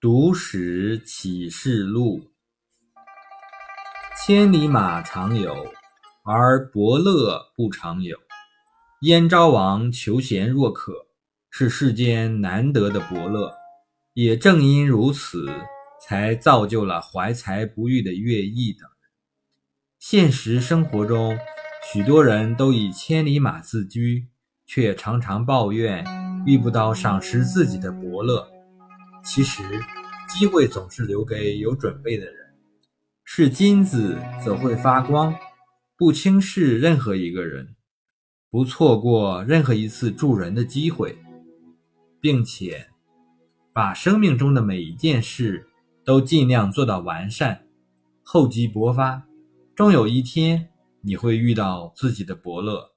读史启示录，千里马常有，而伯乐不常有。燕昭王求贤若渴，是世间难得的伯乐。也正因如此，才造就了怀才不遇的乐毅等。现实生活中，许多人都以千里马自居，却常常抱怨遇不到赏识自己的伯乐。其实，机会总是留给有准备的人。是金子则会发光，不轻视任何一个人，不错过任何一次助人的机会，并且把生命中的每一件事都尽量做到完善，厚积薄发，终有一天你会遇到自己的伯乐。